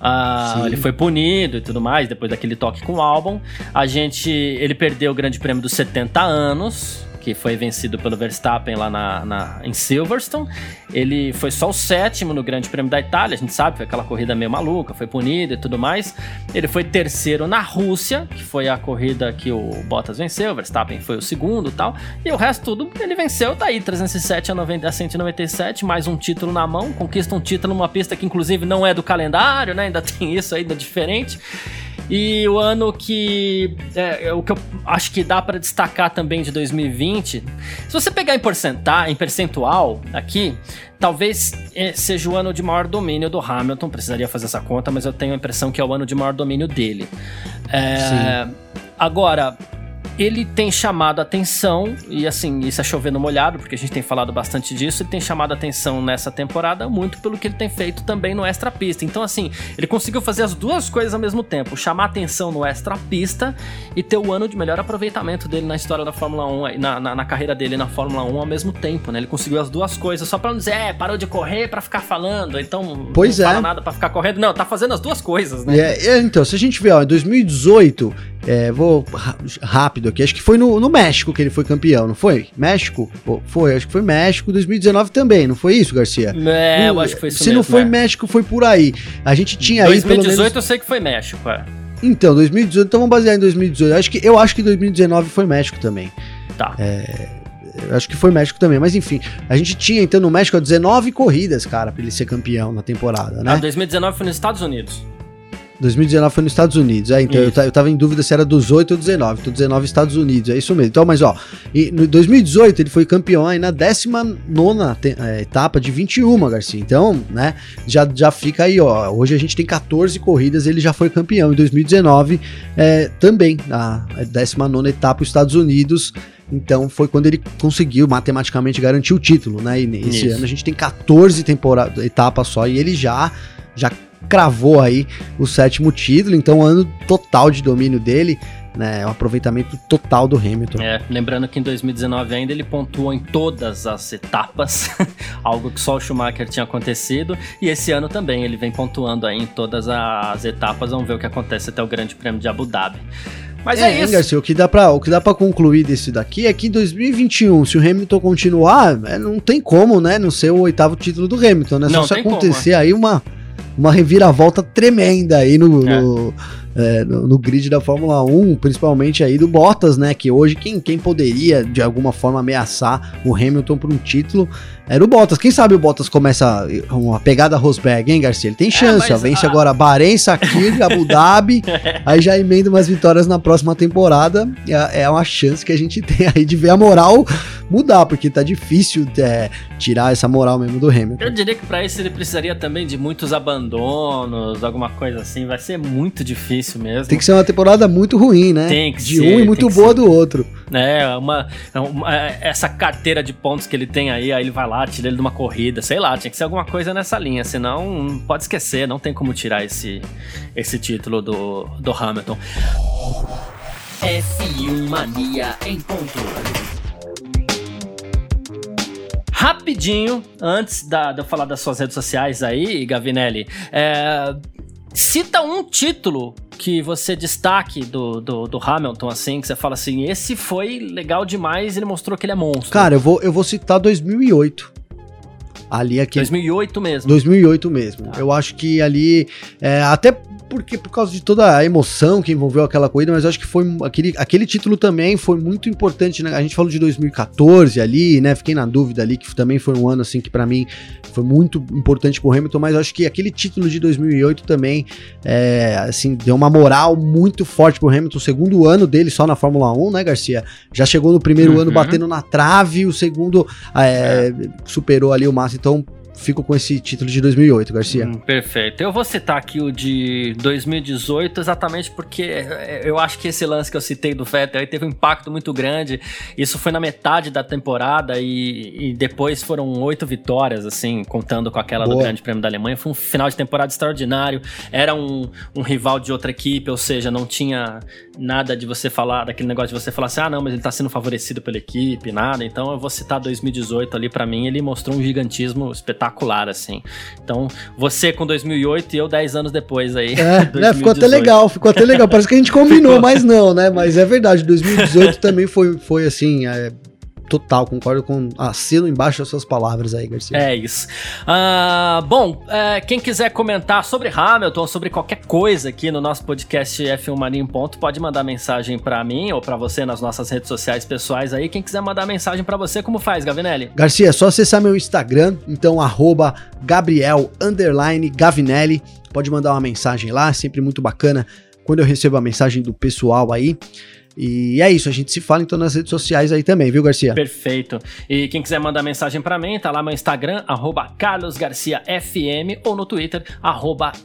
Ah, ele foi punido e tudo mais, depois daquele toque com o álbum. A gente. Ele perdeu o Grande Prêmio dos 70 anos que foi vencido pelo Verstappen lá na, na, em Silverstone. Ele foi só o sétimo no Grande Prêmio da Itália, a gente sabe, foi aquela corrida meio maluca, foi punido e tudo mais. Ele foi terceiro na Rússia, que foi a corrida que o Bottas venceu, o Verstappen foi o segundo tal. E o resto tudo ele venceu, tá aí, 307 a, 90, a 197, mais um título na mão, conquista um título numa pista que inclusive não é do calendário, né? Ainda tem isso ainda diferente. E o ano que. É, é o que eu acho que dá para destacar também de 2020. Se você pegar em porcentagem, em percentual aqui, talvez é, seja o ano de maior domínio do Hamilton. Precisaria fazer essa conta, mas eu tenho a impressão que é o ano de maior domínio dele. É, agora, ele tem chamado atenção, e assim, isso é chovendo molhado, porque a gente tem falado bastante disso, ele tem chamado atenção nessa temporada muito pelo que ele tem feito também no extra pista. Então, assim, ele conseguiu fazer as duas coisas ao mesmo tempo: chamar atenção no extra pista e ter o ano de melhor aproveitamento dele na história da Fórmula 1, na, na, na carreira dele na Fórmula 1 ao mesmo tempo, né? Ele conseguiu as duas coisas, só pra não dizer, é, parou de correr para ficar falando, então pois não é. fala nada para ficar correndo. Não, tá fazendo as duas coisas, né? É, é, então, se a gente ver, ó, em 2018, é, vou rápido aqui, acho que foi no, no, México que ele foi campeão, não foi? México? Pô, foi, acho que foi México, 2019 também, não foi isso, Garcia? É, eu acho que foi isso Se mesmo, não foi é. México, foi por aí. A gente tinha 2018 aí. menos... eu sei que foi México, é. Então, 2018, então vamos basear em 2018. Acho que, eu acho que 2019 foi México também. Tá. É, acho que foi México também, mas enfim, a gente tinha então no México 19 corridas, cara, pra ele ser campeão na temporada, né? Ah, 2019 foi nos Estados Unidos. 2019 foi nos Estados Unidos, é, então eu, eu tava em dúvida se era 18 ou 19, então 19 Estados Unidos, é isso mesmo. Então, mas ó, em no 2018 ele foi campeão aí na 19 é, etapa de 21, Garcia. Então, né, já, já fica aí, ó. Hoje a gente tem 14 corridas, ele já foi campeão. Em 2019 é, também, na 19 etapa, os Estados Unidos. Então foi quando ele conseguiu matematicamente garantir o título, né? E esse Isso. ano a gente tem 14 temporada, etapas só e ele já já cravou aí o sétimo título, então ano total de domínio dele, né, o aproveitamento total do Hamilton. É, lembrando que em 2019 ainda ele pontuou em todas as etapas, algo que só o Schumacher tinha acontecido, e esse ano também ele vem pontuando aí em todas as etapas, vamos ver o que acontece até o Grande Prêmio de Abu Dhabi. Mas é, é isso. Garcia, o que dá para o que dá para concluir desse daqui é que em 2021, se o Hamilton continuar, é, não tem como, né, não ser o oitavo título do Hamilton, né? Só se acontecer como, é. aí uma uma reviravolta tremenda aí no, é. no, é, no, no, grid da Fórmula 1, principalmente aí do Bottas, né? Que hoje quem, quem poderia de alguma forma ameaçar o Hamilton por um título era o Bottas. Quem sabe o Bottas começa uma pegada Rosberg, hein, Garcia? Ele tem é, chance, é, ó, vence a... agora Bahrein, Sakir, Abu Dhabi, aí já emenda umas vitórias na próxima temporada. É, é uma chance que a gente tem aí de ver a moral mudar, porque tá difícil é, tirar essa moral mesmo do Hamilton. Eu diria que para isso ele precisaria também de muitos abandonos, alguma coisa assim. Vai ser muito difícil mesmo. Tem que ser uma temporada muito ruim, né? Tem que de ser. De um e muito boa ser. do outro. É, uma, uma, essa carteira de pontos que ele tem aí, aí ele vai lá, tira ele de uma corrida, sei lá, tinha que ser alguma coisa nessa linha, senão pode esquecer, não tem como tirar esse, esse título do, do Hamilton. F1 Mania em ponto. Rapidinho, antes da, de eu falar das suas redes sociais aí, Gavinelli, é, cita um título que você destaque do, do, do, Hamilton, assim, que você fala assim, esse foi legal demais, ele mostrou que ele é monstro. Cara, eu vou, eu vou citar 2008. Ali aqui. 2008 mesmo. 2008 mesmo. Tá. Eu acho que ali, é, até porque por causa de toda a emoção que envolveu aquela corrida, mas acho que foi aquele, aquele título também foi muito importante, né? A gente falou de 2014 ali, né? Fiquei na dúvida ali que também foi um ano assim que para mim foi muito importante pro Hamilton, mas acho que aquele título de 2008 também é, assim, deu uma moral muito forte pro Hamilton, o segundo ano dele só na Fórmula 1, né, Garcia? Já chegou no primeiro uhum. ano batendo na trave, o segundo é, é. superou ali o Massa, então fico com esse título de 2008, Garcia. Hum, perfeito. Eu vou citar aqui o de 2018 exatamente porque eu acho que esse lance que eu citei do Vettel aí teve um impacto muito grande. Isso foi na metade da temporada e, e depois foram oito vitórias, assim, contando com aquela Boa. do Grande Prêmio da Alemanha. Foi um final de temporada extraordinário. Era um, um rival de outra equipe, ou seja, não tinha nada de você falar, daquele negócio de você falar assim, ah, não, mas ele tá sendo favorecido pela equipe, nada. Então eu vou citar 2018 ali para mim, ele mostrou um gigantismo espetacular espetacular, assim. Então, você com 2008 e eu 10 anos depois aí. É, né, ficou até legal, ficou até legal. Parece que a gente combinou, mas não, né? Mas é verdade, 2018 também foi, foi assim, é, total, concordo com assino embaixo das suas palavras aí, Garcia. É isso. Uh, bom, uh, quem quiser comentar sobre Hamilton, sobre qualquer coisa aqui no nosso podcast F1 Mania em Ponto, pode mandar mensagem para mim ou para você nas nossas redes sociais pessoais aí. Quem quiser mandar mensagem para você, como faz, Gavinelli? Garcia, é só acessar meu Instagram, então arroba Gabriel Gavinelli. Pode mandar uma mensagem lá, sempre muito bacana quando eu recebo a mensagem do pessoal aí. E é isso, a gente se fala então nas redes sociais aí também, viu, Garcia? Perfeito. E quem quiser mandar mensagem para mim, tá lá no Instagram, carlosgarciafm ou no Twitter,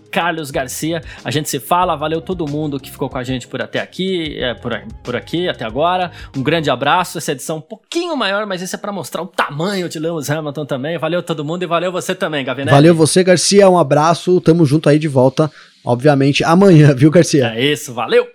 carlosgarcia. A gente se fala, valeu todo mundo que ficou com a gente por até aqui, é, por, por aqui, até agora. Um grande abraço, essa edição um pouquinho maior, mas isso é para mostrar o tamanho de Lewis Hamilton também. Valeu todo mundo e valeu você também, Gavinelli. Valeu você, Garcia, um abraço, tamo junto aí de volta, obviamente, amanhã, viu, Garcia? É isso, valeu!